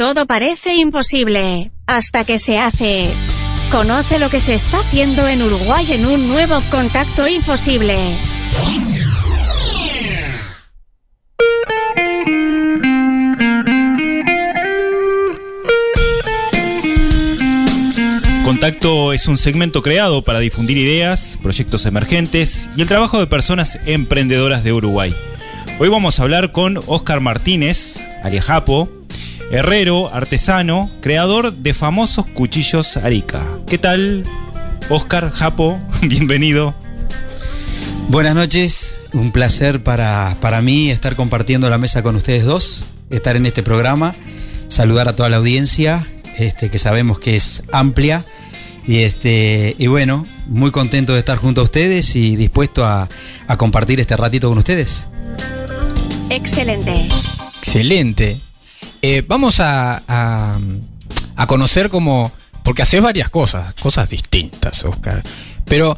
Todo parece imposible hasta que se hace. Conoce lo que se está haciendo en Uruguay en un nuevo contacto imposible. Contacto es un segmento creado para difundir ideas, proyectos emergentes y el trabajo de personas emprendedoras de Uruguay. Hoy vamos a hablar con Oscar Martínez, alias Japo, herrero, artesano, creador de famosos cuchillos Arica. ¿Qué tal, Oscar Japo? Bienvenido. Buenas noches, un placer para, para mí estar compartiendo la mesa con ustedes dos, estar en este programa, saludar a toda la audiencia, este, que sabemos que es amplia. Y, este, y bueno, muy contento de estar junto a ustedes y dispuesto a, a compartir este ratito con ustedes. Excelente. Excelente. Eh, vamos a, a, a conocer cómo. Porque haces varias cosas, cosas distintas, Oscar. Pero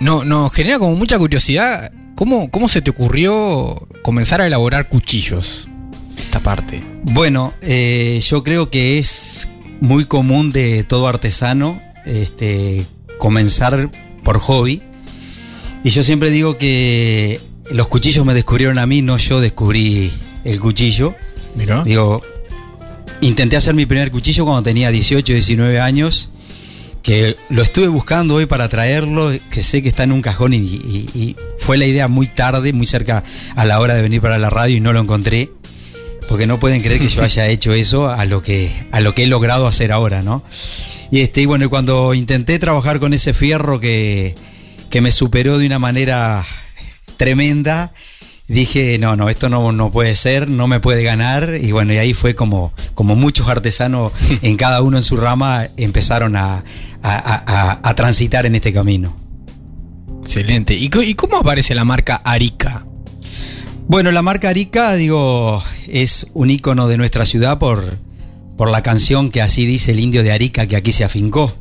no, nos genera como mucha curiosidad. ¿Cómo, ¿Cómo se te ocurrió comenzar a elaborar cuchillos? Esta parte. Bueno, eh, yo creo que es muy común de todo artesano este, comenzar por hobby. Y yo siempre digo que los cuchillos me descubrieron a mí, no yo descubrí el cuchillo. Mira. Digo, intenté hacer mi primer cuchillo cuando tenía 18, 19 años, que lo estuve buscando hoy para traerlo, que sé que está en un cajón y, y- y fue la idea muy tarde, muy cerca a la hora de venir para la radio y no lo encontré. Porque no pueden creer que yo haya hecho eso a lo que, a lo que he logrado hacer ahora, ¿no? Y este, y bueno, cuando intenté trabajar con ese fierro que, que me superó de una manera tremenda, dije, no, no, esto no, no puede ser, no me puede ganar. Y bueno, y ahí fue como, como muchos artesanos en cada uno en su rama empezaron a, a- a- a- transitar en este camino. Excelente. ¿Y, cómo aparece la marca Arica? Bueno, la marca Arica, digo, es un ícono de nuestra ciudad por, por la canción que así dice el indio de Arica que aquí se afincó.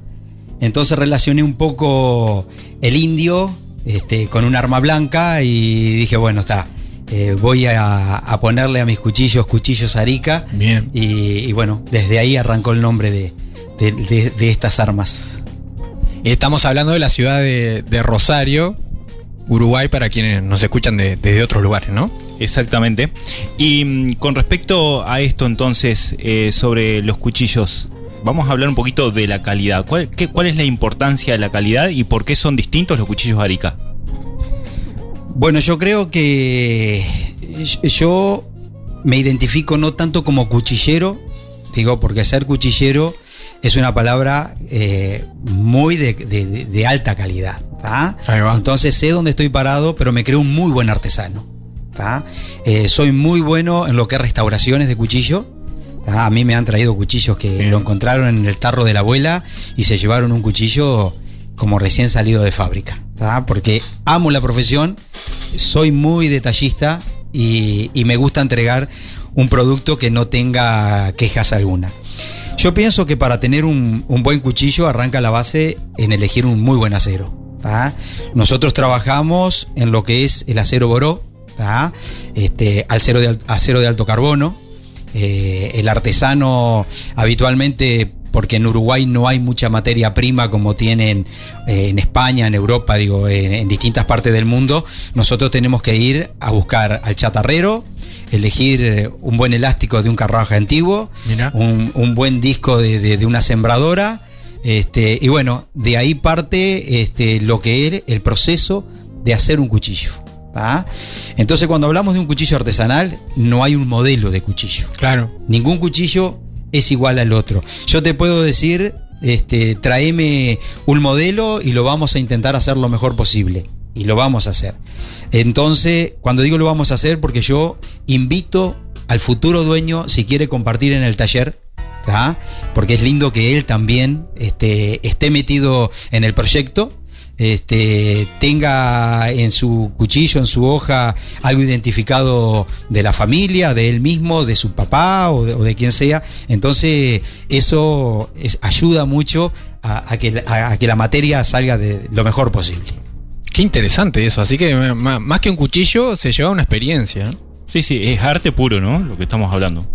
Entonces relacioné un poco el indio este, con un arma blanca y dije, bueno, está, eh, voy a, a ponerle a mis cuchillos cuchillos Arica. Bien. Y, y bueno, desde ahí arrancó el nombre de, de- de- de estas armas. Estamos hablando de la ciudad de, de Rosario, Uruguay, para quienes nos escuchan de- desde otros lugares, ¿no? Exactamente. Y mm, con respecto a esto entonces, eh, sobre los cuchillos, vamos a hablar un poquito de la calidad. ¿Cuál, qué- cuál es la importancia de la calidad y por qué son distintos los cuchillos Arica? Bueno, yo creo que yo me identifico no tanto como cuchillero, digo, porque ser cuchillero es una palabra eh, muy de, de- de- de alta calidad. Ahí va. Entonces sé dónde estoy parado, pero me creo un muy buen artesano. Eh, soy muy bueno en lo que es restauraciones de cuchillo. ¿tá? A mí me han traído cuchillos que Bien. lo encontraron en el tarro de la abuela y se llevaron un cuchillo como recién salido de fábrica. Porque amo la profesión, soy muy detallista y, me gusta entregar un producto que no tenga quejas alguna. Yo pienso que para tener un, buen cuchillo arranca la base en elegir un muy buen acero. Nosotros trabajamos en lo que es el acero boró, este, acero, de, acero de alto carbono. Eh, el artesano habitualmente, porque en Uruguay no hay mucha materia prima como tienen eh, en España, en Europa, digo, en, en distintas partes del mundo, nosotros tenemos que ir a buscar al chatarrero, elegir eh, un buen elástico de un carruaje antiguo, un, un buen disco de, de- de una sembradora. Este, y bueno, de ahí parte este, lo que es el proceso de hacer un cuchillo. ¿tá? Entonces, cuando hablamos de un cuchillo artesanal, no hay un modelo de cuchillo. Claro. Ningún cuchillo es igual al otro. Yo te puedo decir, este, tráeme un modelo y lo vamos a intentar hacer lo mejor posible. Y lo vamos a hacer. Entonces, cuando digo lo vamos a hacer, porque yo invito al futuro dueño, si quiere compartir en el taller, ¿tá? porque es lindo que él también este, esté metido en el proyecto este, tenga en su cuchillo, en su hoja, algo identificado de la familia, de él mismo, de su papá o de, o de quien sea. Entonces, eso es- ayuda mucho a, a que, a- a que la materia salga de lo mejor posible. Qué interesante eso. Así que más que un cuchillo, se lleva una experiencia. ¿no? Sí, sí, es arte puro, ¿no? Lo que estamos hablando.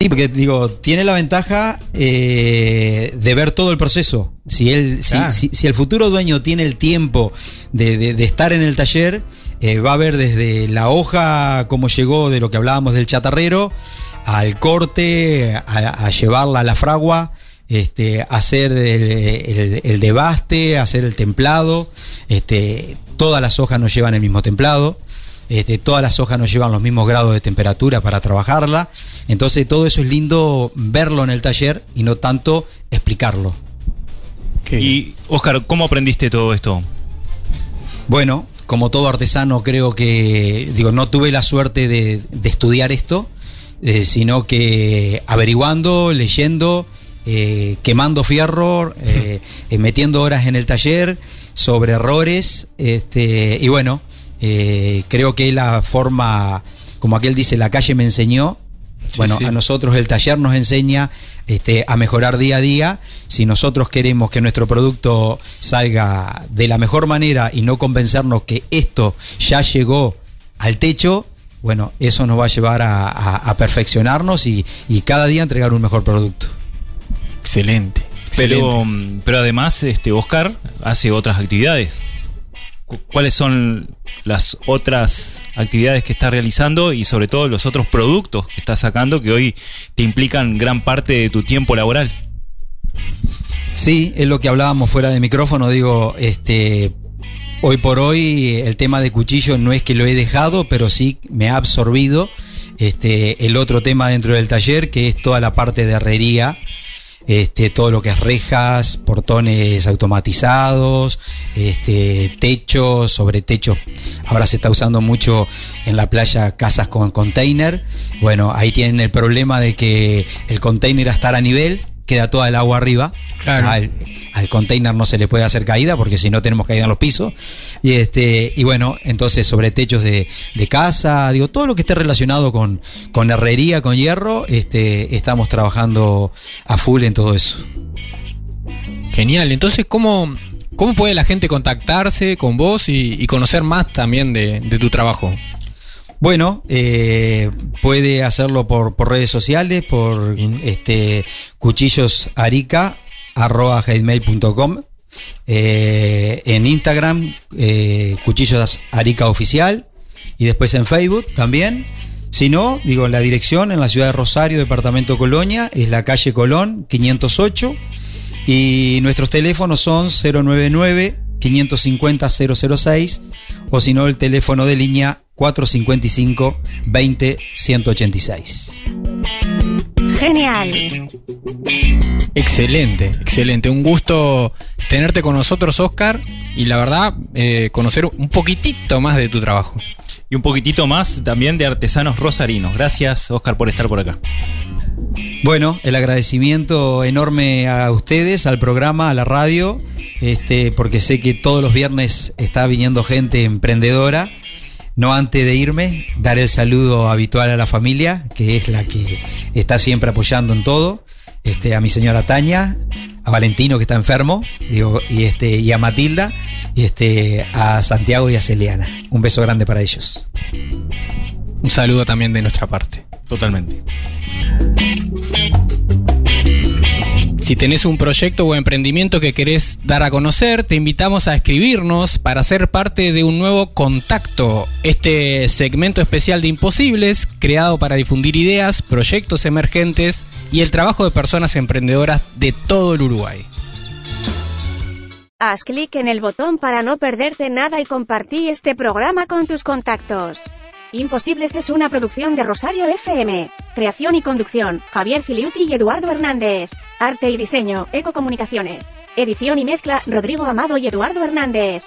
Sí, porque digo, tiene la ventaja eh, de ver todo el proceso. Si, él, si- Claro. si, si el futuro dueño tiene el tiempo de, de- de estar en el taller, eh, va a ver desde la hoja cómo llegó de lo que hablábamos del chatarrero, al corte, a, a llevarla a la fragua, este, hacer el, el- el debaste, hacer el templado. Este, todas las hojas no llevan el mismo templado. Este, todas las hojas no llevan los mismos grados de temperatura para trabajarla. Entonces todo eso es lindo verlo en el taller y no tanto explicarlo. Y, Oscar, ¿cómo aprendiste todo esto? Bueno, como todo artesano creo que, digo, no tuve la suerte de, de estudiar esto, eh, sino que averiguando, leyendo, eh, quemando fierro, eh, eh, metiendo horas en el taller sobre errores, este, y bueno, eh, creo que la forma, como aquel dice, la calle me enseñó. Sí, Bueno, sí. a nosotros el taller nos enseña este, a mejorar día a día. Si nosotros queremos que nuestro producto salga de la mejor manera y no convencernos que esto ya llegó al techo, bueno, eso nos va a llevar a, a- a perfeccionarnos y, y cada día entregar un mejor producto. Excelente. Pero, excelente. mm, pero además, este, Oscar hace otras actividades. Cu- ¿Cuáles son las otras actividades que está realizando y sobre todo los otros productos que está sacando que hoy te implican gran parte de tu tiempo laboral? Sí, es lo que hablábamos fuera de micrófono, digo, este hoy por hoy el tema de cuchillo no es que lo he dejado, pero sí me ha absorbido este el otro tema dentro del taller que es toda la parte de herrería. Este, todo lo que es rejas, portones automatizados, este, techos, sobre techos. Ahora se está usando mucho en la playa casas con container. Bueno, ahí tienen el problema de que el container a estar a nivel, queda toda el agua arriba. Claro. Al container no se le puede hacer caída porque si no tenemos caída en los pisos. Y este, y bueno, entonces sobre techos de, de casa, digo, todo lo que esté relacionado con, con herrería, con hierro, este, estamos trabajando a full en todo eso. Genial. Entonces, ¿cómo, ¿cómo puede la gente contactarse con vos y, y conocer más también de, de tu trabajo? Bueno, eh, puede hacerlo por, por redes sociales, por Bien. este cuchillosarica arroba gmail.com eh, en Instagram eh, cuchillos arica oficial y después en Facebook también si no digo la dirección en la ciudad de Rosario departamento Colonia es la calle Colón 508 y nuestros teléfonos son 099 550 006 o si no el teléfono de línea 455 20 186 Genial. Excelente, excelente. Un gusto tenerte con nosotros, Oscar, y la verdad, eh, conocer un poquitito más de tu trabajo. Y un poquitito más también de artesanos rosarinos. Gracias, Oscar, por estar por acá. Bueno, el agradecimiento enorme a ustedes, al programa, a la radio, este, porque sé que todos los viernes está viniendo gente emprendedora. No antes de irme, dar el saludo habitual a la familia, que es la que está siempre apoyando en todo. Este, a mi señora Tania, a Valentino que está enfermo, digo, y este, y a Matilda, y este, a Santiago y a Celiana. Un beso grande para ellos. Un saludo también de nuestra parte. Totalmente. Si tenés un proyecto o emprendimiento que querés dar a conocer, te invitamos a escribirnos para ser parte de un nuevo contacto. Este segmento especial de Imposibles, creado para difundir ideas, proyectos emergentes y el trabajo de personas emprendedoras de todo el Uruguay. Haz clic en el botón para no perderte nada y compartí este programa con tus contactos. Imposibles es una producción de Rosario FM. Creación y conducción, Javier Filiuti y Eduardo Hernández. Arte y diseño, Ecocomunicaciones. Edición y mezcla, Rodrigo Amado y Eduardo Hernández.